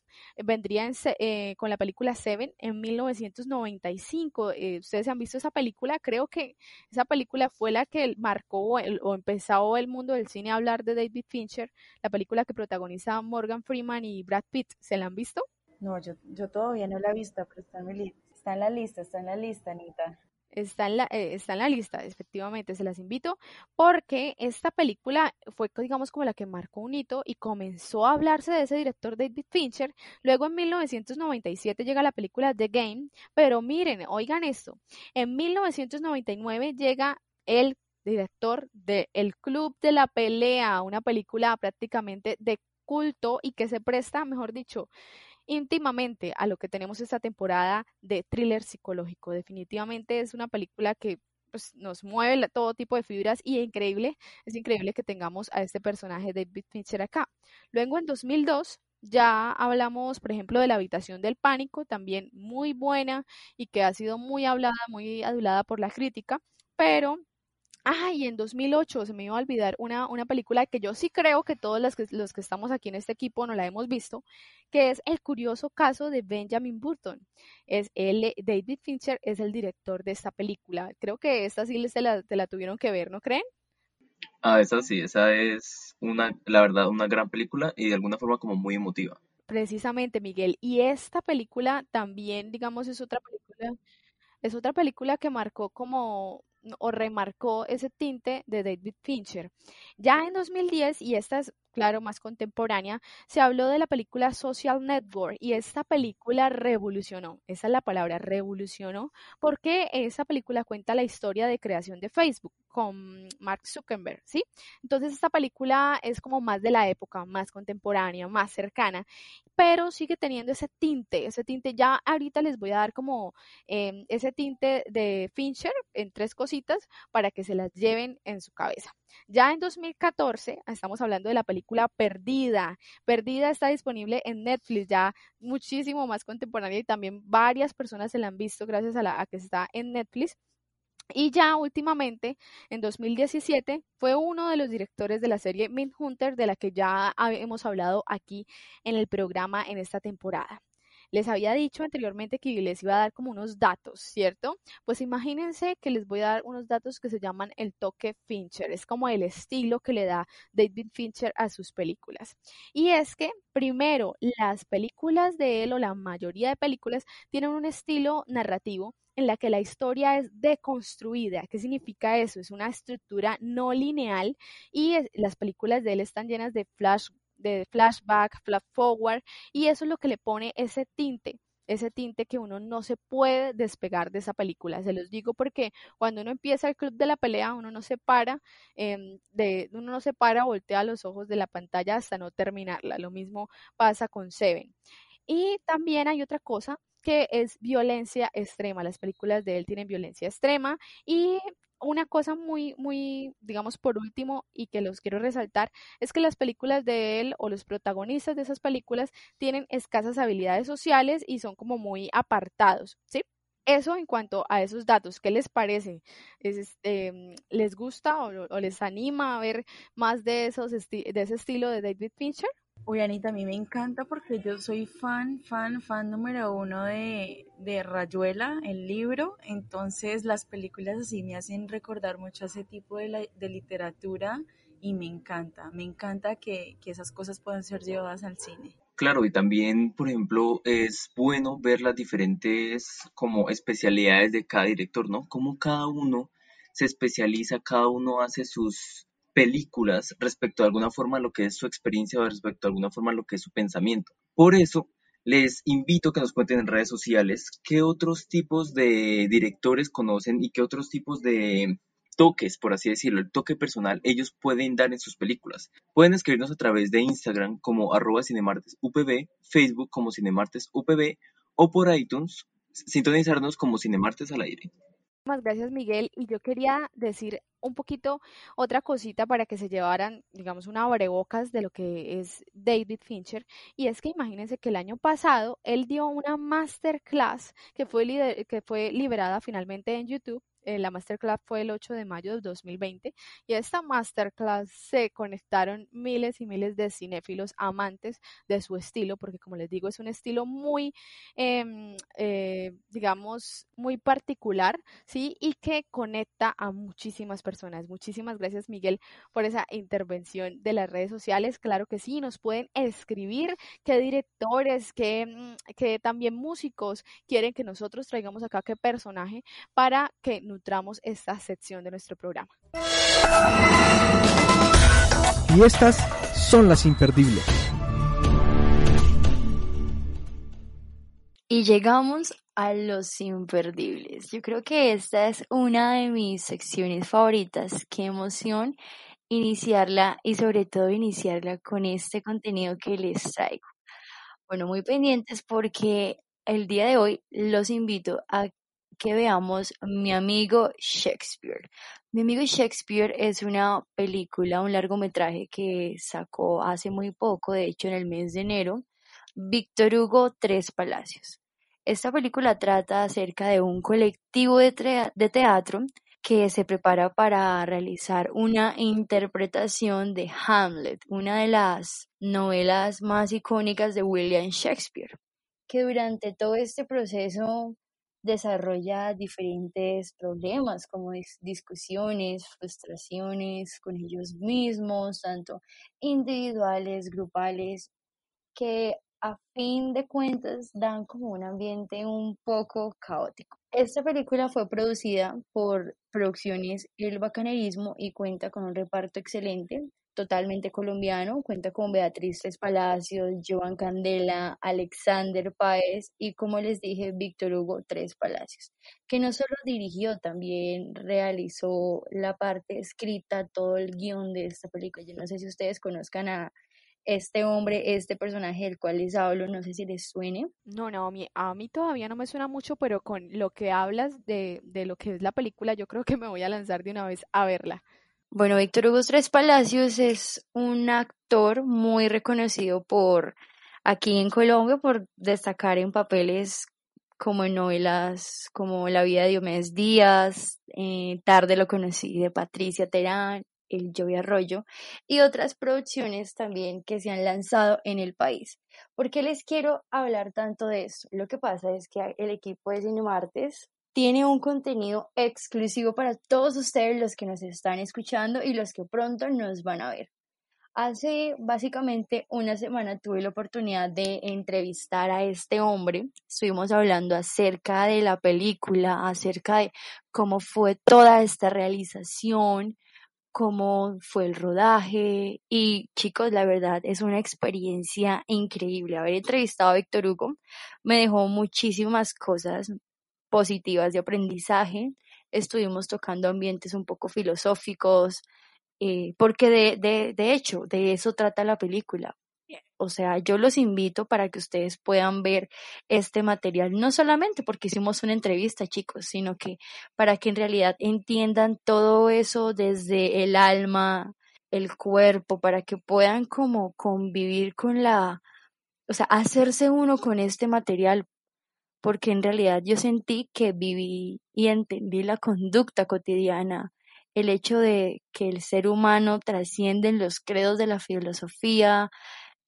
vendría eh, con la película Seven en 1995. Eh, ustedes han visto esa película, creo que esa película fue la que marcó o empezó el mundo del cine a hablar de David Fincher, la película que protagoniza Morgan Freeman y Brad Pitt. ¿Se la han visto? No, yo, yo todavía no la he visto, pero está en, está en la lista, está en la lista, Anita. Está en, la, eh, está en la lista, efectivamente, se las invito, porque esta película fue, digamos, como la que marcó un hito y comenzó a hablarse de ese director David Fincher. Luego en 1997 llega la película The Game, pero miren, oigan esto, en 1999 llega el director de El Club de la Pelea, una película prácticamente de culto y que se presta, mejor dicho, íntimamente a lo que tenemos esta temporada de thriller psicológico. Definitivamente es una película que pues, nos mueve todo tipo de fibras y es increíble, es increíble que tengamos a este personaje David Fincher acá. Luego en 2002 ya hablamos, por ejemplo, de la habitación del pánico, también muy buena y que ha sido muy hablada, muy adulada por la crítica, pero Ah, y en 2008 se me iba a olvidar una, una película que yo sí creo que todos los que, los que estamos aquí en este equipo no la hemos visto, que es El curioso caso de Benjamin Burton. Es él, David Fincher es el director de esta película. Creo que esta sí se la, la tuvieron que ver, ¿no creen? Ah, esa sí, esa es una, la verdad, una gran película y de alguna forma como muy emotiva. Precisamente, Miguel. Y esta película también, digamos, es otra película, es otra película que marcó como o remarcó ese tinte de David Fincher. Ya en 2010, y esta es claro, más contemporánea, se habló de la película Social Network y esta película revolucionó, esa es la palabra, revolucionó, porque esa película cuenta la historia de creación de Facebook con Mark Zuckerberg, ¿sí? Entonces esta película es como más de la época, más contemporánea, más cercana, pero sigue teniendo ese tinte, ese tinte, ya ahorita les voy a dar como em, ese tinte de Fincher en tres cositas para que se las lleven en su cabeza. Ya en 2014, estamos hablando de la película Perdida. Perdida está disponible en Netflix, ya muchísimo más contemporánea y también varias personas se la han visto gracias a, la, a que está en Netflix. Y ya últimamente, en 2017, fue uno de los directores de la serie Hunter de la que ya hemos hablado aquí en el programa en esta temporada. Les había dicho anteriormente que les iba a dar como unos datos, ¿cierto? Pues imagínense que les voy a dar unos datos que se llaman el toque Fincher. Es como el estilo que le da David Fincher a sus películas. Y es que, primero, las películas de él o la mayoría de películas tienen un estilo narrativo en la que la historia es deconstruida. ¿Qué significa eso? Es una estructura no lineal y las películas de él están llenas de flash de flashback, flash forward, y eso es lo que le pone ese tinte ese tinte que uno no se puede despegar de esa película. Se los digo porque cuando uno empieza el club de la pelea, uno no se para, em, de, uno no se para, voltea los ojos de la pantalla hasta no terminarla. Lo mismo pasa con Seven. Y también hay otra cosa que es violencia extrema. Las películas de él tienen violencia extrema y una cosa muy, muy, digamos, por último, y que los quiero resaltar, es que las películas de él o los protagonistas de esas películas tienen escasas habilidades sociales y son como muy apartados, ¿sí? Eso en cuanto a esos datos, ¿qué les parece? ¿Es, este, ¿Les gusta o, o, les anima a ver más de, esos de ese estilo de David Fincher? Uy, Anita, a mí me encanta porque yo soy fan, fan, fan número uno de, de Rayuela, el libro. Entonces, las películas así me hacen recordar mucho ese tipo de, de literatura y me encanta. Me encanta que, que esas cosas puedan ser llevadas al cine. Claro, y también, por ejemplo, es bueno ver las diferentes como especialidades de cada director, ¿no? Cómo cada uno se especializa, cada uno hace sus películas respecto a alguna forma lo que es su experiencia o respecto a alguna forma lo que es su pensamiento. Por eso, les invito a que nos cuenten en redes sociales qué otros tipos de directores conocen y qué otros tipos de toques, por así decirlo, el toque personal, ellos pueden dar en sus películas. Pueden escribirnos a través de Instagram como arroba cinemartesupb, Facebook como cinemartesupb o por iTunes sintonizarnos como Cinemartes al aire. Muchas gracias Miguel y yo quería decir un poquito otra cosita para que se llevaran, digamos, una abrebocas de lo que es David Fincher. Y es que imagínense que el año pasado él dio una masterclass que fue, que fue liberada finalmente en YouTube eh, la masterclass fue el 8 de mayo de 2020 y a esta masterclass se conectaron miles y miles de cinéfilos amantes de su estilo, porque como les digo, es un estilo muy, eh, eh, digamos, muy particular, ¿sí? Y que conecta a muchísimas personas. Muchísimas gracias, Miguel, por esa intervención de las redes sociales. Claro que sí, nos pueden escribir qué directores, qué, mm, qué también músicos quieren que nosotros traigamos acá, qué personaje, para que nutramos esta sección de nuestro programa. Y estas son las imperdibles. Y llegamos a los imperdibles. Yo creo que esta es una de mis secciones favoritas. Qué emoción iniciarla y sobre todo iniciarla con este contenido que les traigo. Bueno, muy pendientes porque el día de hoy los invito a que veamos Mi amigo Shakespeare. Mi amigo Shakespeare es una película, un largometraje que sacó hace muy poco, de hecho en el mes de enero, Víctor Hugo Tres Palacios. Esta película trata acerca de un colectivo de, de teatro que se prepara para realizar una interpretación de Hamlet, una de las novelas más icónicas de William Shakespeare, que durante todo este proceso desarrolla diferentes problemas como discusiones, frustraciones con ellos mismos, tanto individuales, grupales, que a fin de cuentas dan como un ambiente un poco caótico. Esta película fue producida por Producciones El Bacanerismo y cuenta con un reparto excelente, totalmente colombiano, cuenta con Beatriz Tres Palacios, Joan Candela, Alexander Páez y como les dije, Víctor Hugo Tres Palacios, que no solo dirigió, también realizó la parte escrita, todo el guion de esta película. Yo no sé si ustedes conozcan a este hombre, este personaje del cual les hablo, no sé si les suene. No, no, a mí, a todavía no me suena mucho, pero con lo que hablas de, de lo que es la película, yo creo que me voy a lanzar de una vez a verla. Bueno, Víctor Hugo Tres Palacios es un actor muy reconocido por aquí en Colombia por destacar en papeles como en novelas como La vida de Diomedes Díaz, eh, Tarde lo conocí de Patricia Terán, El Joey Arroyo y otras producciones también que se han lanzado en el país. ¿Por qué les quiero hablar tanto de esto? Lo que pasa es que el equipo de Cinemartes tiene un contenido exclusivo para todos ustedes los que nos están escuchando y los que pronto nos van a ver. Hace básicamente una semana tuve la oportunidad de entrevistar a este hombre. Estuvimos hablando acerca de la película, acerca de cómo fue toda esta realización, cómo fue el rodaje y chicos, la verdad es una experiencia increíble. Haber entrevistado a Víctor Hugo me dejó muchísimas cosas positivas de aprendizaje. Estuvimos tocando ambientes un poco filosóficos, eh, porque de, de, de hecho, de eso trata la película. O sea, yo los invito para que ustedes puedan ver este material, no solamente porque hicimos una entrevista, chicos, sino que para que en realidad entiendan todo eso desde el alma, el cuerpo, para que puedan como convivir con la, o sea, hacerse uno con este material, porque en realidad yo sentí que viví y entendí la conducta cotidiana, el hecho de que el ser humano trasciende en los credos de la filosofía,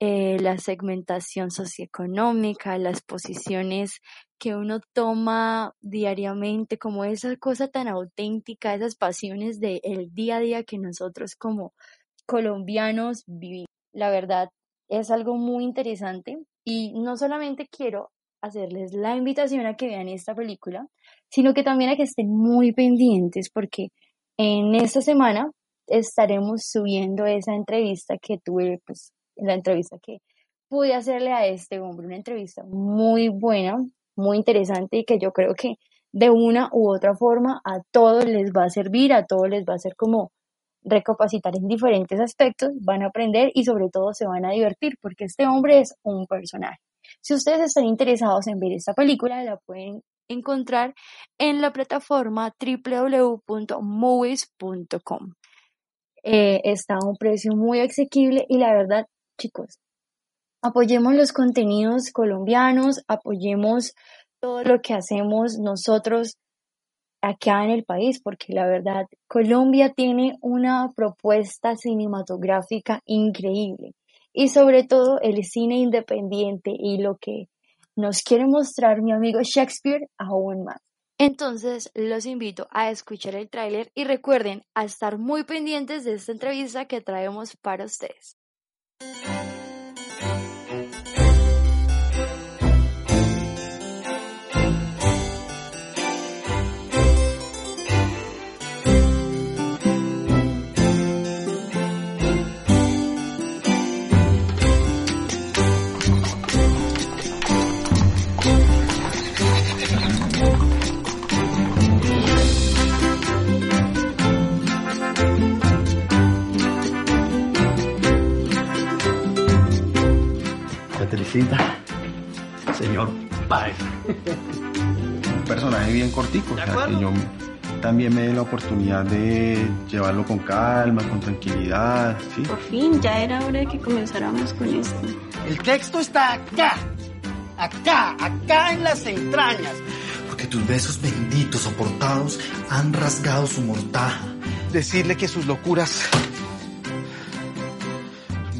eh, la segmentación socioeconómica, las posiciones que uno toma diariamente, como esa cosa tan auténtica, esas pasiones del día a día que nosotros como colombianos vivimos. La verdad es algo muy interesante y no solamente quiero hacerles la invitación a que vean esta película, sino que también a que estén muy pendientes porque en esta semana estaremos subiendo esa entrevista que tuve, pues la entrevista que pude hacerle a este hombre, una entrevista muy buena, muy interesante y que yo creo que de una u otra forma a todos les va a servir, a todos les va a hacer como recapacitar en diferentes aspectos, van a aprender y sobre todo se van a divertir porque este hombre es un personaje. Si ustedes están interesados en ver esta película, la pueden encontrar en la plataforma www.movies.com. Eh, está a un precio muy asequible y la verdad, chicos, apoyemos los contenidos colombianos, apoyemos todo lo que hacemos nosotros acá en el país, porque la verdad, Colombia tiene una propuesta cinematográfica increíble y sobre todo el cine independiente y lo que nos quiere mostrar mi amigo Shakespeare aún más. Entonces los invito a escuchar el tráiler y recuerden a estar muy pendientes de esta entrevista que traemos para ustedes. Felicita, señor Páez. Un personaje bien cortico, o sea, que yo también me dé la oportunidad de llevarlo con calma, con tranquilidad, ¿sí? Por fin, ya era hora de que comenzáramos con esto. El texto está acá, acá, acá en las entrañas. Porque tus besos benditos soportados han rasgado su mortaja. Decirle que sus locuras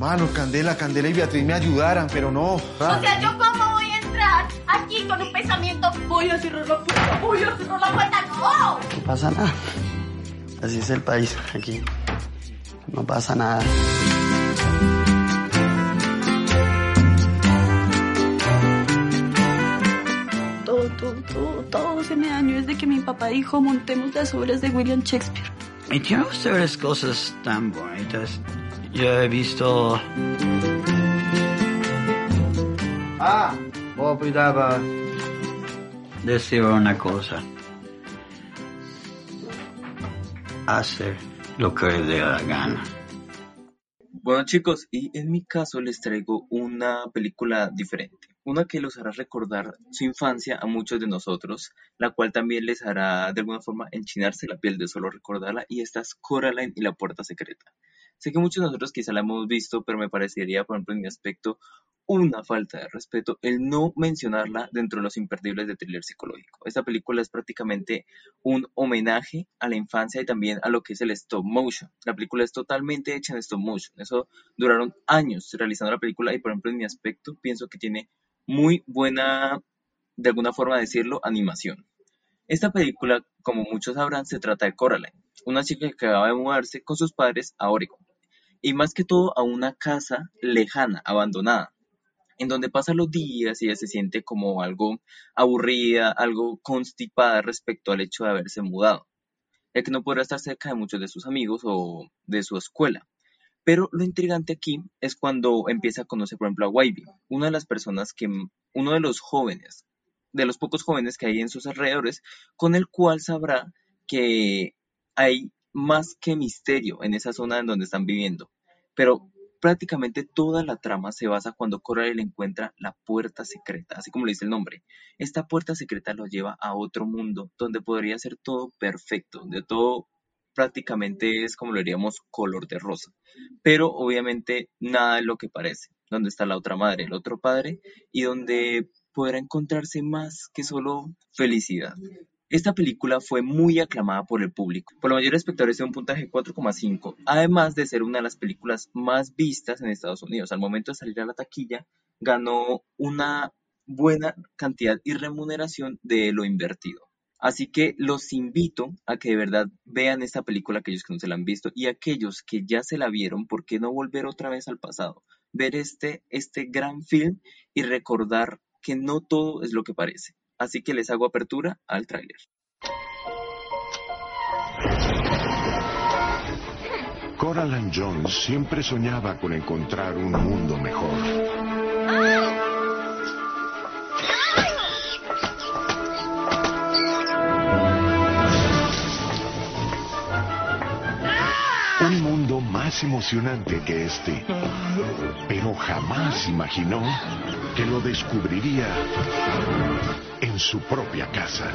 Mano, Candela, Candela y Beatriz me ayudaran, pero no. O sea, ¿yo cómo voy a entrar aquí con un pensamiento? Voy a cerrar la puerta, voy a cerrar la puerta, no. No pasa nada. Así es el país, aquí. No pasa nada. Todo, todo, todo, todo se me dañó desde que mi papá dijo montemos las obras de William Shakespeare. Y tiene ustedes cosas tan bonitas. Yo he visto... Ah, olvidaba decir una cosa. Hacer lo que le dé la gana. Bueno chicos, y en mi caso les traigo una película diferente, una que los hará recordar su infancia a muchos de nosotros, la cual también les hará de alguna forma enchinarse la piel de solo recordarla, y esta es Coraline y la puerta secreta. Sé que muchos de nosotros quizá la hemos visto, pero me parecería, por ejemplo, en mi aspecto, una falta de respeto el no mencionarla dentro de los imperdibles de thriller psicológico. Esta película es prácticamente un homenaje a la infancia y también a lo que es el stop motion. La película es totalmente hecha en stop motion. Eso duraron años realizando la película y, por ejemplo, en mi aspecto, pienso que tiene muy buena, de alguna forma decirlo, animación. Esta película, como muchos sabrán, se trata de Coraline, una chica que acaba de mudarse con sus padres a Oregon y más que todo a una casa lejana, abandonada, en donde pasa los días y ella se siente como algo aburrida, algo constipada respecto al hecho de haberse mudado, ya que no podrá estar cerca de muchos de sus amigos o de su escuela. Pero lo intrigante aquí es cuando empieza a conocer, por ejemplo, a Wybie, una de las personas que, uno de los jóvenes, de los pocos jóvenes que hay en sus alrededores, con el cual sabrá que hay más que misterio en esa zona en donde están viviendo. Pero prácticamente toda la trama se basa cuando Coraline encuentra la puerta secreta, así como le dice el nombre. Esta puerta secreta lo lleva a otro mundo donde podría ser todo perfecto, de todo prácticamente es como lo diríamos color de rosa, pero obviamente nada es lo que parece, donde está la otra madre, el otro padre y donde podrá encontrarse más que solo felicidad. Esta película fue muy aclamada por el público, por la mayoría de espectadores de un puntaje 4,5, además de ser una de las películas más vistas en Estados Unidos. Al momento de salir a la taquilla, ganó una buena cantidad y remuneración de lo invertido. Así que los invito a que de verdad vean esta película, aquellos que no se la han visto, y aquellos que ya se la vieron, ¿por qué no volver otra vez al pasado? Ver este, este gran film y recordar que no todo es lo que parece así que les hago apertura al tráiler. Coraline Jones siempre soñaba con encontrar un mundo mejor. Más emocionante que este. Pero jamás imaginó que lo descubriría en su propia casa.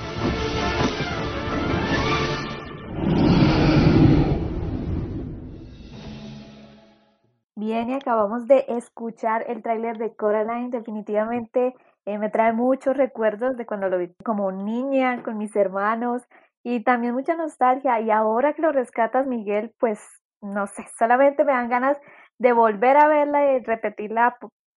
Bien, y acabamos de escuchar el tráiler de Coraline. Definitivamente eh, me trae muchos recuerdos de cuando lo vi como niña con mis hermanos y también mucha nostalgia. Y ahora que lo rescatas, Miguel, pues no sé, solamente me dan ganas de volver a verla y repetirla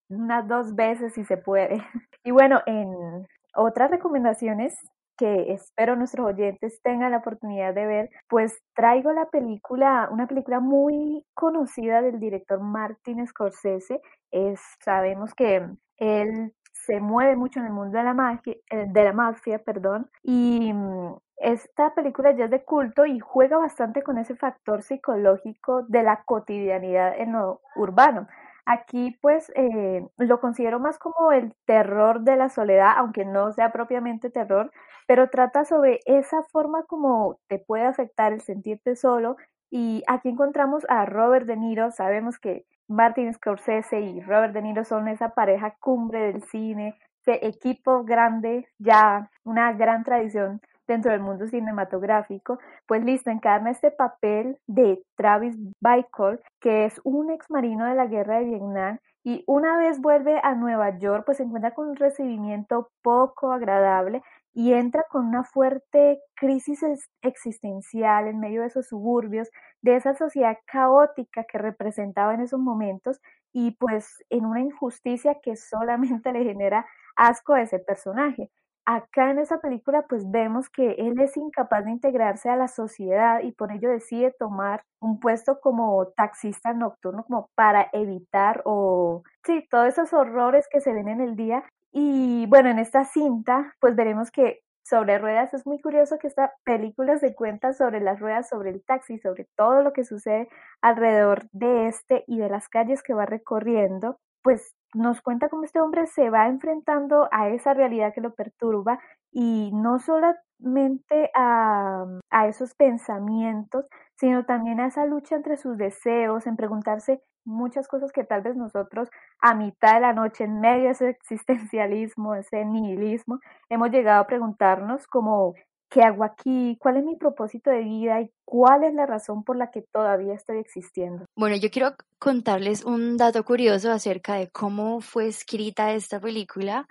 unas dos veces si se puede. Y bueno, en otras recomendaciones que espero nuestros oyentes tengan la oportunidad de ver, pues traigo la película, una película muy conocida del director Martin Scorsese. Es, sabemos que él se mueve mucho en el mundo de la magia, eh, de la mafia, perdón, y mm, esta película ya es de culto y juega bastante con ese factor psicológico de la cotidianidad en lo urbano. Aquí pues eh, lo considero más como el terror de la soledad, aunque no sea propiamente terror, pero trata sobre esa forma como te puede afectar el sentirte solo. Y aquí encontramos a Robert De Niro, sabemos que Martin Scorsese y Robert De Niro son esa pareja cumbre del cine, ese equipo grande, ya una gran tradición dentro del mundo cinematográfico, pues listo, encarna este papel de Travis Bickle, que es un ex marino de la guerra de Vietnam y una vez vuelve a Nueva York, pues se encuentra con un recibimiento poco agradable y entra con una fuerte crisis existencial en medio de esos suburbios, de esa sociedad caótica que representaba en esos momentos y pues en una injusticia que solamente le genera asco a ese personaje acá en esa película pues vemos que él es incapaz de integrarse a la sociedad y por ello decide tomar un puesto como taxista nocturno como para evitar o sí, todos esos horrores que se ven en el día. Y bueno, en esta cinta pues veremos que sobre ruedas es muy curioso que esta película se cuenta sobre las ruedas, sobre el taxi, sobre todo lo que sucede alrededor de este y de las calles que va recorriendo, pues nos cuenta cómo este hombre se va enfrentando a esa realidad que lo perturba y no solamente a, esos pensamientos, sino también a esa lucha entre sus deseos, en preguntarse muchas cosas que tal vez nosotros a mitad de la noche, en medio de ese existencialismo, ese nihilismo, hemos llegado a preguntarnos como ¿qué hago aquí? ¿Cuál es mi propósito de vida? ¿Y cuál es la razón por la que todavía estoy existiendo? Bueno, yo quiero contarles un dato curioso acerca de cómo fue escrita esta película.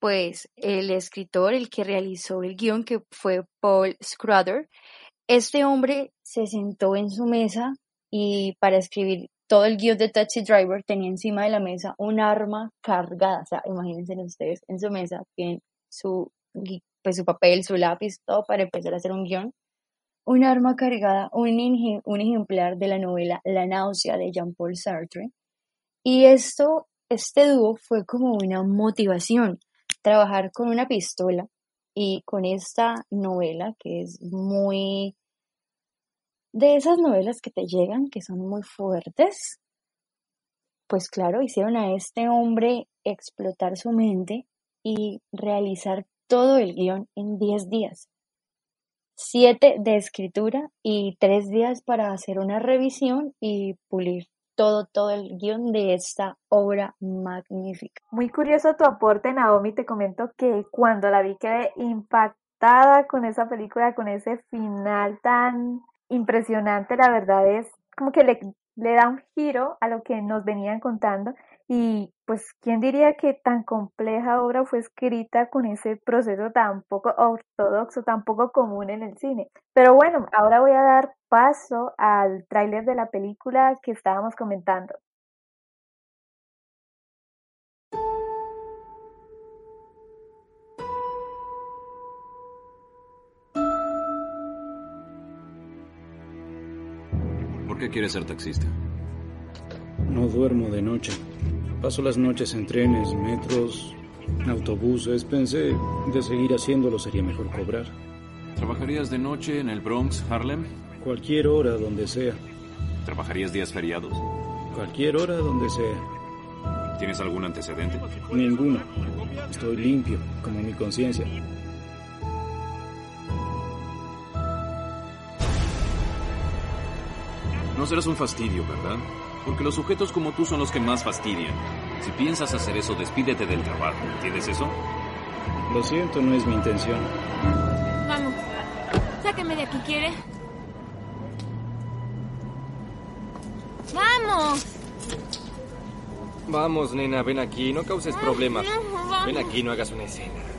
Pues el escritor, el que realizó el guion, que fue Paul Schrader, este hombre se sentó en su mesa y para escribir todo el guion de Taxi Driver tenía encima de la mesa un arma cargada. O sea, imagínense ustedes en su mesa, tienen su pues su papel, su lápiz, todo para empezar a hacer un guion. Un arma cargada, un, un ejemplar de la novela La náusea de Jean-Paul Sartre. Y esto, este dúo fue como una motivación, trabajar con una pistola y con esta novela que es muy de esas novelas que te llegan, que son muy fuertes, pues claro, hicieron a este hombre explotar su mente y realizar todo el guion en 10 días, 7 de escritura y 3 días para hacer una revisión y pulir todo, todo el guion de esta obra magnífica. Muy curioso tu aporte, Naomi. Te comento que cuando la vi quedé impactada con esa película, con ese final tan impresionante. La verdad es como que le, le da un giro a lo que nos venían contando y pues, ¿quién diría que tan compleja obra fue escrita con ese proceso tan poco ortodoxo, tan poco común en el cine? Pero bueno, ahora voy a dar paso al tráiler de la película que estábamos comentando. ¿Por qué quieres ser taxista? No duermo de noche. Paso las noches en trenes, metros, autobuses. Pensé de seguir haciéndolo sería mejor cobrar. ¿Trabajarías de noche en el Bronx, Harlem? Cualquier hora, donde sea. ¿Trabajarías días feriados? Cualquier hora, donde sea. ¿Tienes algún antecedente? Ninguno. Estoy limpio, como mi conciencia. No serás un fastidio, ¿verdad? Porque los sujetos como tú son los que más fastidian. Si piensas hacer eso, despídete del trabajo. ¿Entiendes eso? Lo siento, no es mi intención. Vamos. Sáqueme de aquí, ¿quiere? ¡Vamos! Vamos, nena, ven aquí, no causes problemas. vamos. Ven aquí, no hagas una escena.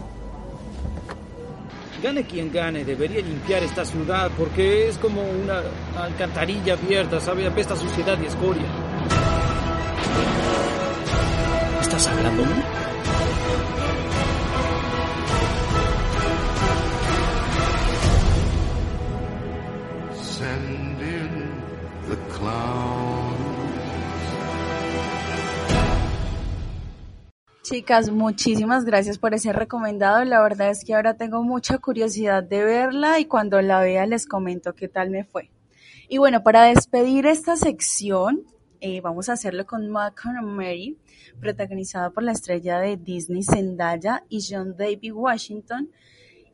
Gane quien gane, debería limpiar esta ciudad porque es como una alcantarilla abierta, ¿sabe? Apesta suciedad y escoria. ¿Estás hablándome? Send in the clown. Chicas, muchísimas gracias por ese recomendado. La verdad es que ahora tengo mucha curiosidad de verla y cuando la vea les comento qué tal me fue. Y bueno, para despedir esta sección, eh, vamos a hacerlo con Malcolm Mary, protagonizada por la estrella de Disney Zendaya y John David Washington.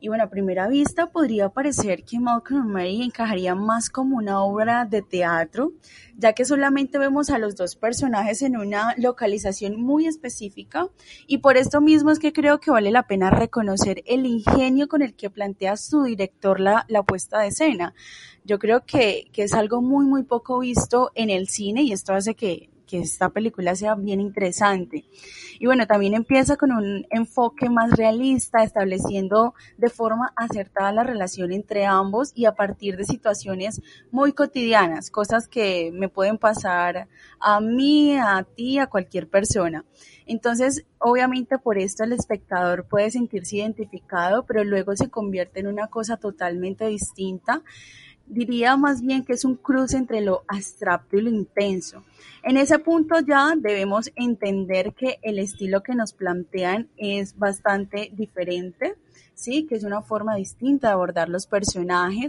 Y bueno, a primera vista podría parecer que Malcolm Mary encajaría más como una obra de teatro, ya que solamente vemos a los dos personajes en una localización muy específica y por esto mismo es que creo que vale la pena reconocer el ingenio con el que plantea su director la, la puesta de escena. Yo creo que, que es algo muy, muy poco visto en el cine y esto hace que, que esta película sea bien interesante. Y bueno, también empieza con un enfoque más realista, estableciendo de forma acertada la relación entre ambos y a partir de situaciones muy cotidianas, cosas que me pueden pasar a mí, a ti, a cualquier persona. Entonces, obviamente por esto el espectador puede sentirse identificado, pero luego se convierte en una cosa totalmente distinta diría más bien que es un cruce entre lo abstracto y lo intenso. En ese punto ya debemos entender que el estilo que nos plantean es bastante diferente, sí, que es una forma distinta de abordar los personajes.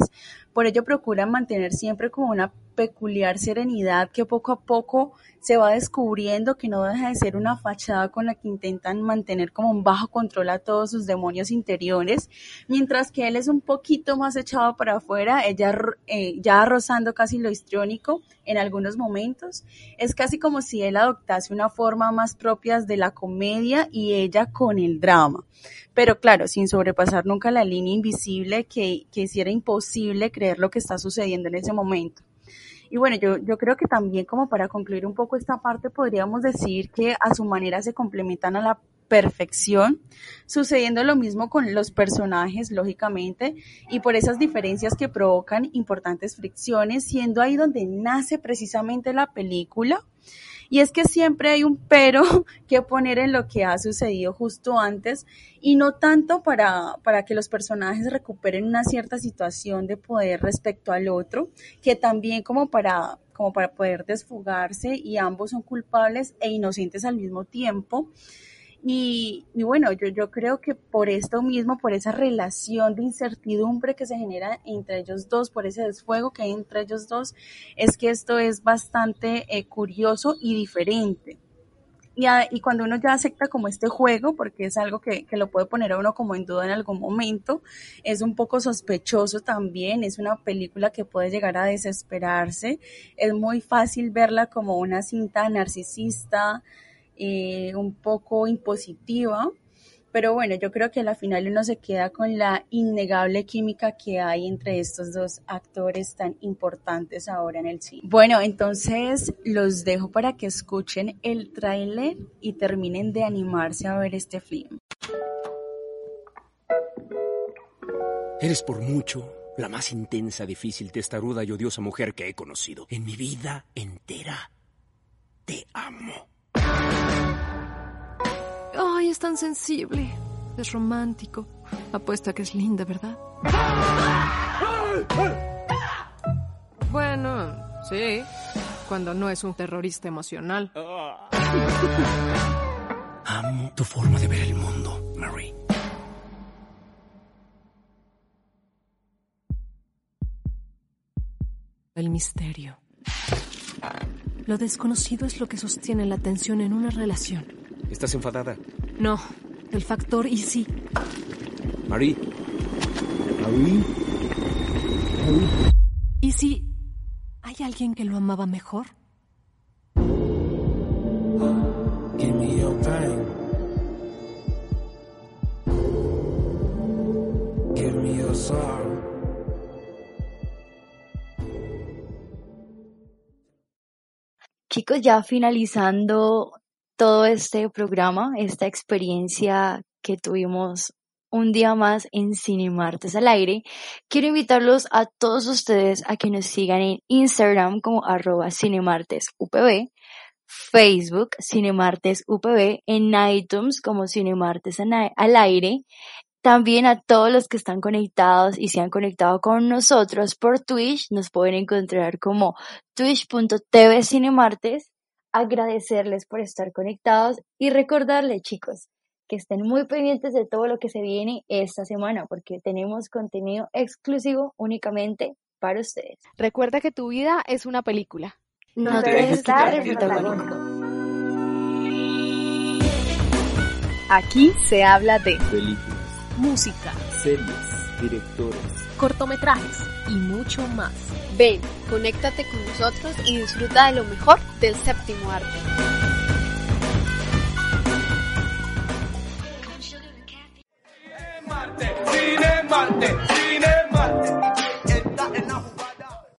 Por ello procuran mantener siempre como una peculiar serenidad que poco a poco se va descubriendo que no deja de ser una fachada con la que intentan mantener como un bajo control a todos sus demonios interiores, mientras que él es un poquito más echado para afuera, ella eh, ya rozando casi lo histriónico en algunos momentos. Es casi como si él adoptase una forma más propia de la comedia y ella con el drama. Pero claro, sin sobrepasar nunca la línea invisible que, que hiciera imposible creer lo que está sucediendo en ese momento. Y bueno, yo, yo creo que también como para concluir un poco esta parte, podríamos decir que a su manera se complementan a la perfección, sucediendo lo mismo con los personajes, lógicamente, y por esas diferencias que provocan importantes fricciones, siendo ahí donde nace precisamente la película. Y es que siempre hay un pero que poner en lo que ha sucedido justo antes y no tanto para, para que los personajes recuperen una cierta situación de poder respecto al otro, que también como para, como para poder desfugarse y ambos son culpables e inocentes al mismo tiempo. Y, y, bueno, yo, yo creo que por esto mismo, por esa relación de incertidumbre que se genera entre ellos dos, por ese desfuego que hay entre ellos dos, es que esto es bastante eh, curioso y diferente. Y, y cuando uno ya acepta como este juego, porque es algo que, que lo puede poner a uno como en duda en algún momento, es un poco sospechoso también, es una película que puede llegar a desesperarse, es muy fácil verla como una cinta narcisista, un poco impositiva, pero bueno, yo creo que a la final uno se queda con la innegable química que hay entre estos dos actores tan importantes ahora en el cine. Bueno, entonces los dejo para que escuchen el tráiler y terminen de animarse a ver este film. Eres por mucho la más intensa, difícil, testaruda y odiosa mujer que he conocido en mi vida entera. Te amo. Ay, es tan sensible. Es romántico. Apuesta que es linda, ¿verdad? Bueno, sí. Cuando no es un terrorista emocional. Amo tu forma de ver el mundo, Marie. El misterio. Lo desconocido es lo que sostiene la tensión en una relación. ¿Estás enfadada? No, el factor y sí. Marie. Marie. ¿Y si hay alguien que lo amaba mejor? Give me your time. Ya finalizando todo este programa, esta experiencia que tuvimos un día más en Cine Martes al aire, quiero invitarlos a todos ustedes a que nos sigan en Instagram como arroba cinemartesupv, Facebook cinemartesupv, en iTunes como Cinemartes al aire, también a todos los que están conectados y se han conectado con nosotros por Twitch, nos pueden encontrar como twitch.tv cinemartes, agradecerles por estar conectados y recordarles chicos que estén muy pendientes de todo lo que se viene esta semana porque tenemos contenido exclusivo únicamente para ustedes. Recuerda que tu vida es una película. No te dejes quitar el protagonismo. Aquí se habla de Películas, música, series, directores, cortometrajes y mucho más. Ven, conéctate con nosotros y disfruta de lo mejor del séptimo arte.